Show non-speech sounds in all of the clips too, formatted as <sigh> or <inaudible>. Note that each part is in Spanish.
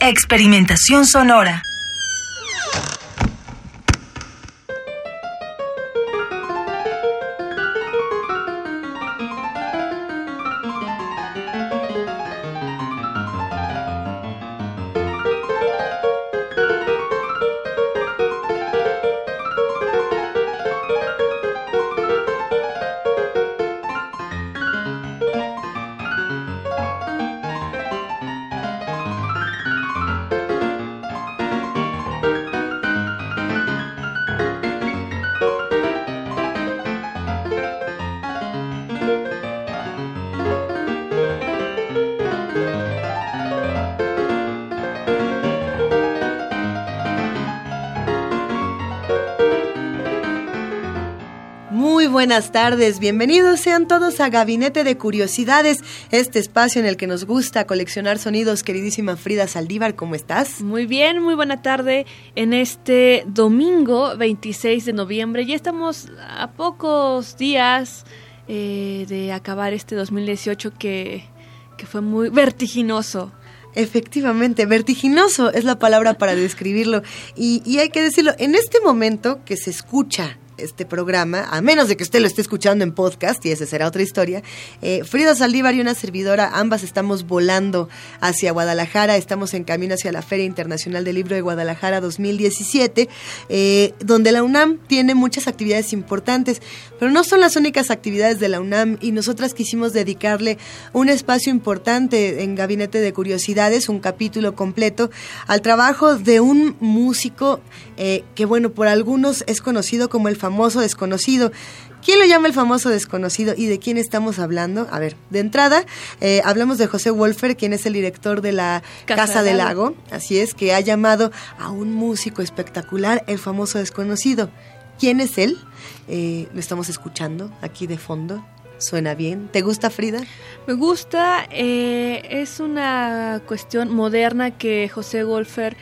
Experimentación sonora. Buenas tardes, bienvenidos sean todos a Gabinete de Curiosidades, este espacio en el que nos gusta coleccionar sonidos. Queridísima Frida Saldívar, ¿cómo estás? Muy bien, muy buena tarde en este domingo 26 de noviembre. Ya estamos a pocos días eh, de acabar este 2018 que, que fue muy vertiginoso. Efectivamente, vertiginoso es la palabra para describirlo. Y, y hay que decirlo, en este momento que se escucha este programa, a menos de que usted lo esté escuchando en podcast, y esa será otra historia, eh, Frida Saldívar y una servidora, ambas estamos volando hacia Guadalajara, estamos en camino hacia la Feria Internacional del Libro de Guadalajara 2017, eh, donde la UNAM tiene muchas actividades importantes, pero no son las únicas actividades de la UNAM y nosotras quisimos dedicarle un espacio importante en Gabinete de Curiosidades, un capítulo completo, al trabajo de un músico eh, que, bueno, por algunos es conocido como el famoso desconocido. ¿Quién lo llama el famoso desconocido y de quién estamos hablando? A ver, de entrada, eh, hablamos de José Wolfer, quien es el director de la Casa, Casa del Lago, así es, que ha llamado a un músico espectacular el famoso desconocido. ¿Quién es él? Eh, lo estamos escuchando aquí de fondo. Suena bien. ¿Te gusta Frida? Me gusta, eh, es una cuestión moderna que José Golfer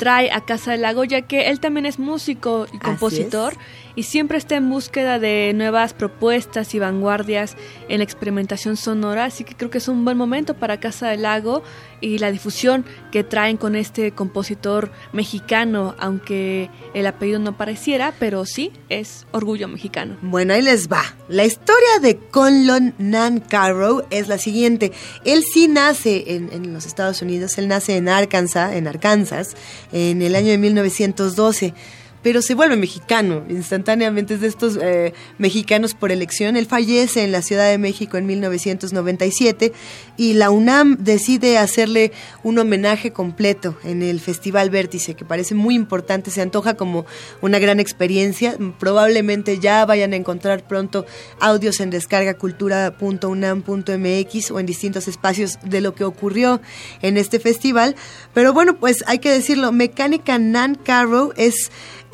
trae a Casa del Lago, ya que él también es músico y compositor y siempre está en búsqueda de nuevas propuestas y vanguardias en la experimentación sonora, así que creo que es un buen momento para Casa del Lago y la difusión que traen con este compositor mexicano, aunque el apellido no pareciera, pero sí es orgullo mexicano. Bueno, ahí les va. La historia de Conlon Nancarrow es la siguiente. Él sí nace en, en los Estados Unidos, él nace en Arkansas, en Arkansas, en el año de 1912 pero se vuelve mexicano instantáneamente, es de estos eh, mexicanos por elección. Él fallece en la Ciudad de México en 1997 y la UNAM decide hacerle un homenaje completo en el Festival Vértice, que parece muy importante, se antoja como una gran experiencia. Probablemente ya vayan a encontrar pronto audios en descargacultura.unam.mx o en distintos espacios de lo que ocurrió en este festival. Pero bueno, pues hay que decirlo, Mecánica Nan Carrow es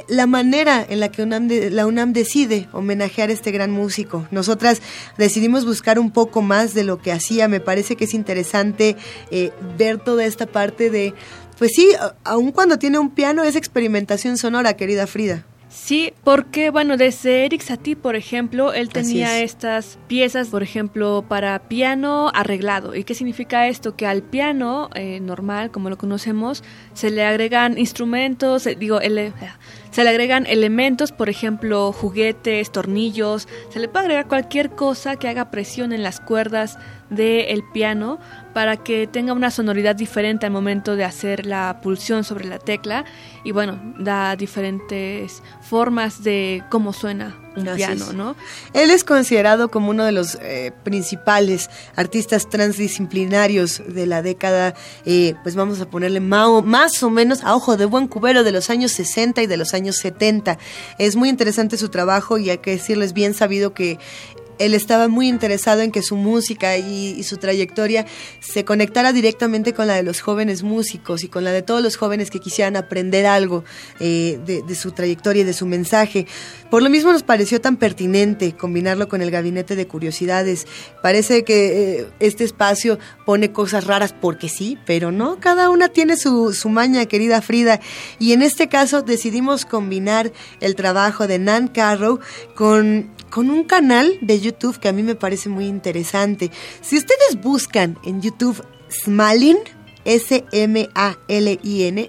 la manera en la que la UNAM decide homenajear a este gran músico. Nosotras decidimos buscar un poco más de lo que hacía. Me parece que es interesante eh, ver toda esta parte de, pues sí, aun cuando tiene un piano es experimentación sonora, querida Frida. Sí, porque bueno, desde Eric Satie, por ejemplo, él tenía estas piezas, por ejemplo, para piano arreglado. ¿Y qué significa esto? Que al piano eh, normal, como lo conocemos, se le agregan instrumentos, eh, digo, ele se le agregan elementos, por ejemplo, juguetes, tornillos, se le puede agregar cualquier cosa que haga presión en las cuerdas del piano para que tenga una sonoridad diferente al momento de hacer la pulsión sobre la tecla y bueno, da diferentes formas de cómo suena un Así piano, es. ¿no? Él es considerado como uno de los eh, principales artistas transdisciplinarios de la década, eh, pues vamos a ponerle mao- más o menos a ojo de buen cubero de los años 60 y de los años 70. Es muy interesante su trabajo y hay que decirles bien sabido que él estaba muy interesado en que su música y, su trayectoria se conectara directamente con la de los jóvenes músicos y con la de todos los jóvenes que quisieran aprender algo eh, de, su trayectoria y de su mensaje. Por lo mismo nos pareció tan pertinente combinarlo con el gabinete de curiosidades. Parece que eh, este espacio pone cosas raras porque sí, pero no, cada una tiene su, su maña, querida Frida. Y en este caso decidimos combinar el trabajo de Nan Carrow con con un canal de YouTube que a mí me parece muy interesante. Si ustedes buscan en YouTube Smalin, S-M-A-L-I-N,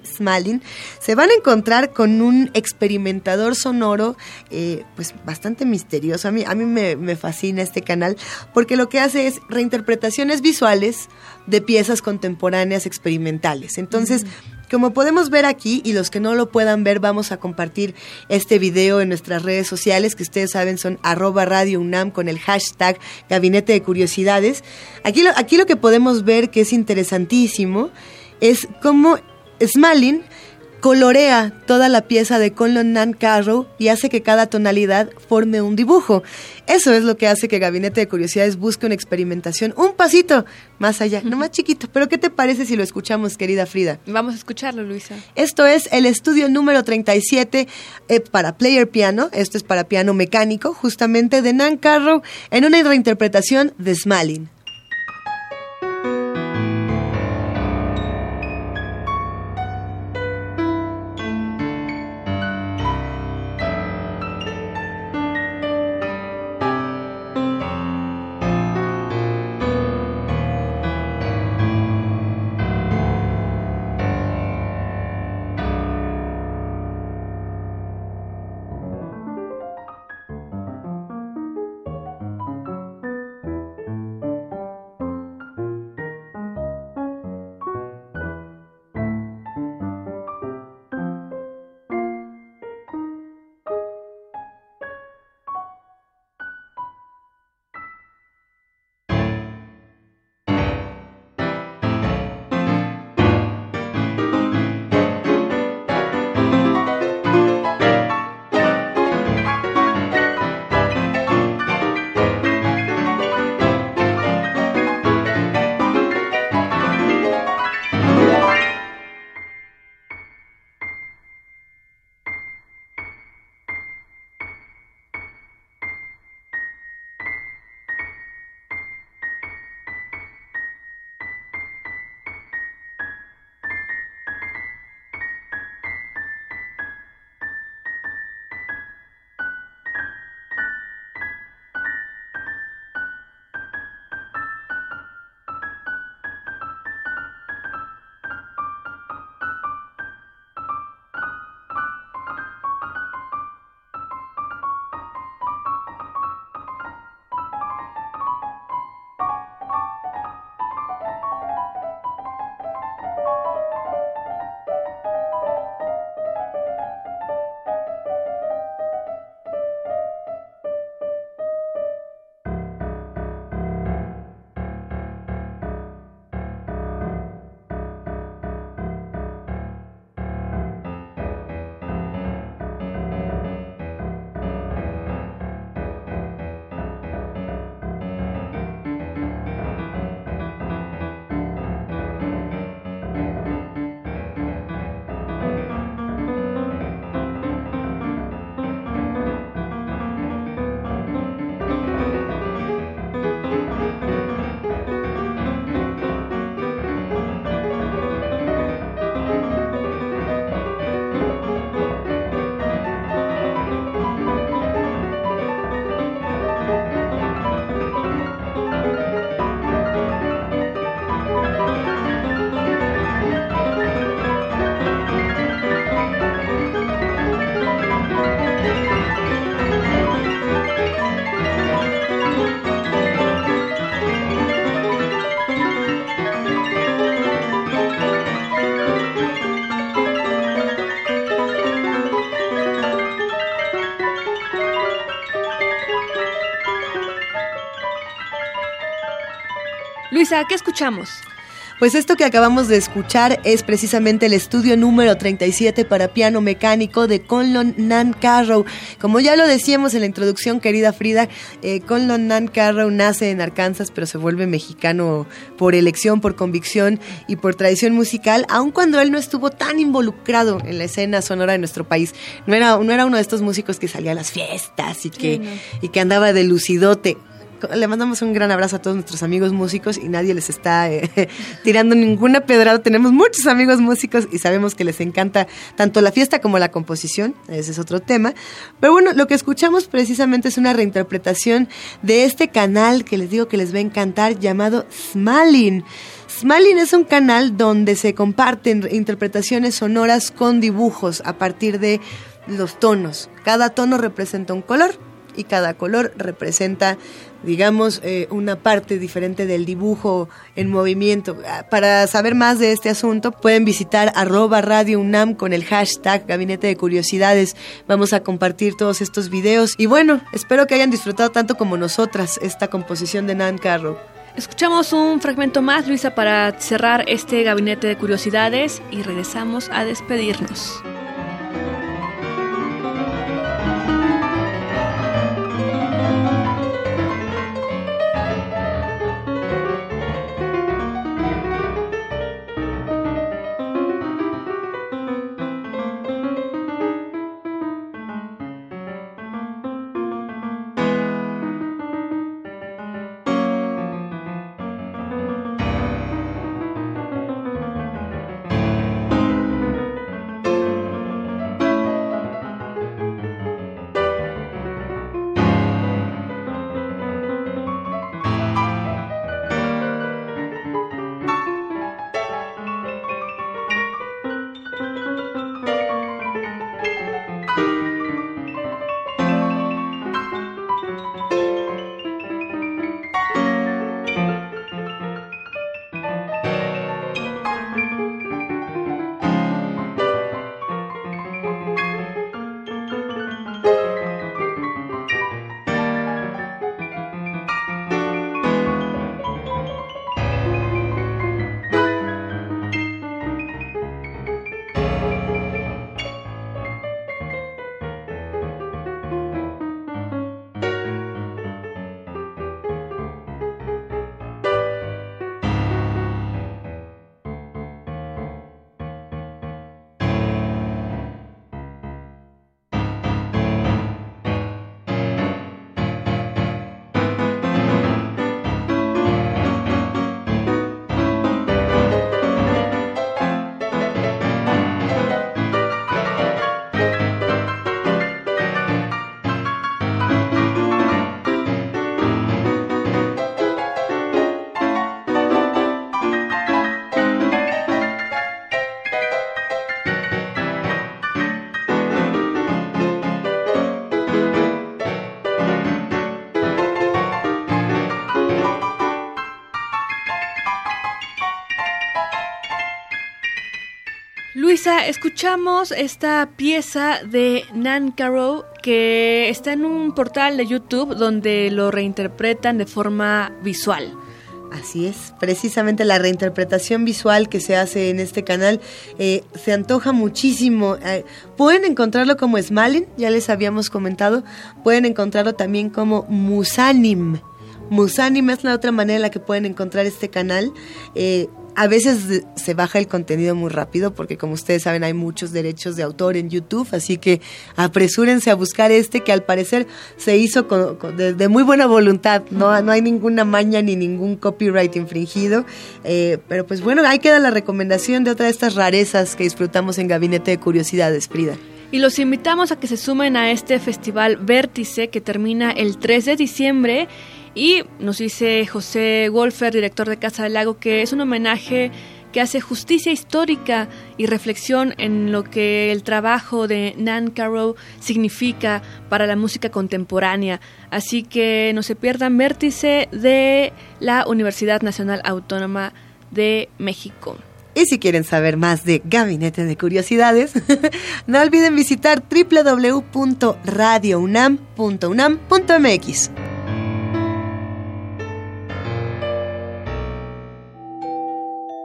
Smalin, se van a encontrar con un experimentador sonoro, eh, pues bastante misterioso. A mí, a mí me, fascina este canal porque lo que hace es reinterpretaciones visuales de piezas contemporáneas experimentales. Entonces, como podemos ver aquí, y los que no lo puedan ver, vamos a compartir este video en nuestras redes sociales, que ustedes saben son arroba radio UNAM con el hashtag Gabinete de Curiosidades. Aquí lo, aquí lo que podemos ver que es interesantísimo es cómo Smalin colorea toda la pieza de Conlon Nan Carrow y hace que cada tonalidad forme un dibujo. Eso es lo que hace que Gabinete de Curiosidades busque una experimentación un pasito más allá, no más chiquito. Pero ¿qué te parece si lo escuchamos, querida Frida? Vamos a escucharlo, Luisa. Esto es el estudio número 37 eh, para Player Piano, esto es para piano mecánico, justamente de Nan Carrow, en una reinterpretación de Smalin. Luisa, ¿qué escuchamos? Pues esto que acabamos de escuchar es precisamente el estudio número 37 para piano mecánico de Conlon Nan Carrow. Como ya lo decíamos en la introducción, querida Frida, eh, Conlon Nan Carrow nace en Arkansas, pero se vuelve mexicano por elección, por convicción y por tradición musical, aun cuando él no estuvo tan involucrado en la escena sonora de nuestro país. No era, no era uno de estos músicos que salía a las fiestas y que, y que andaba de lucidote le mandamos un gran abrazo a todos nuestros amigos músicos y nadie les está eh, <laughs> tirando ninguna pedrada. Tenemos muchos amigos músicos y sabemos que les encanta tanto la fiesta como la composición. Ese es otro tema. Pero bueno, lo que escuchamos precisamente es una reinterpretación de este canal que les digo que les va a encantar llamado Smalin. Smalin es un canal donde se comparten interpretaciones sonoras con dibujos a partir de los tonos. Cada tono representa un color y cada color representa, digamos, eh, una parte diferente del dibujo en movimiento. Ah, para saber más de este asunto, pueden visitar arroba Radio UNAM con el hashtag Gabinete de Curiosidades. Vamos a compartir todos estos videos y bueno, espero que hayan disfrutado tanto como nosotras esta composición de Nan Carro. Escuchamos un fragmento más, Luisa, para cerrar este gabinete de curiosidades y regresamos a despedirnos. Escuchamos esta pieza de Nan Caro que está en un portal de YouTube donde lo reinterpretan de forma visual. Así es, precisamente la reinterpretación visual que se hace en este canal eh, se antoja muchísimo. Eh, pueden encontrarlo como Smalin, ya les habíamos comentado, pueden encontrarlo también como Musanim. Musanim es la otra manera en la que pueden encontrar este canal. Eh, a veces se baja el contenido muy rápido porque como ustedes saben hay muchos derechos de autor en YouTube, así que apresúrense a buscar este que al parecer se hizo de, muy buena voluntad, no, no hay ninguna maña ni ningún copyright infringido, eh, pero pues bueno, ahí queda la recomendación de otra de estas rarezas que disfrutamos en Gabinete de Curiosidades, Frida. Y los invitamos a que se sumen a este festival Vértice que termina el 3 de diciembre y nos dice José Wolfer, director de Casa del Lago, que es un homenaje que hace justicia histórica y reflexión en lo que el trabajo de Nan Caro significa para la música contemporánea. Así que no se pierdan vértice de la Universidad Nacional Autónoma de México. Y si quieren saber más de Gabinete de Curiosidades, <laughs> no olviden visitar www.radiounam.unam.mx.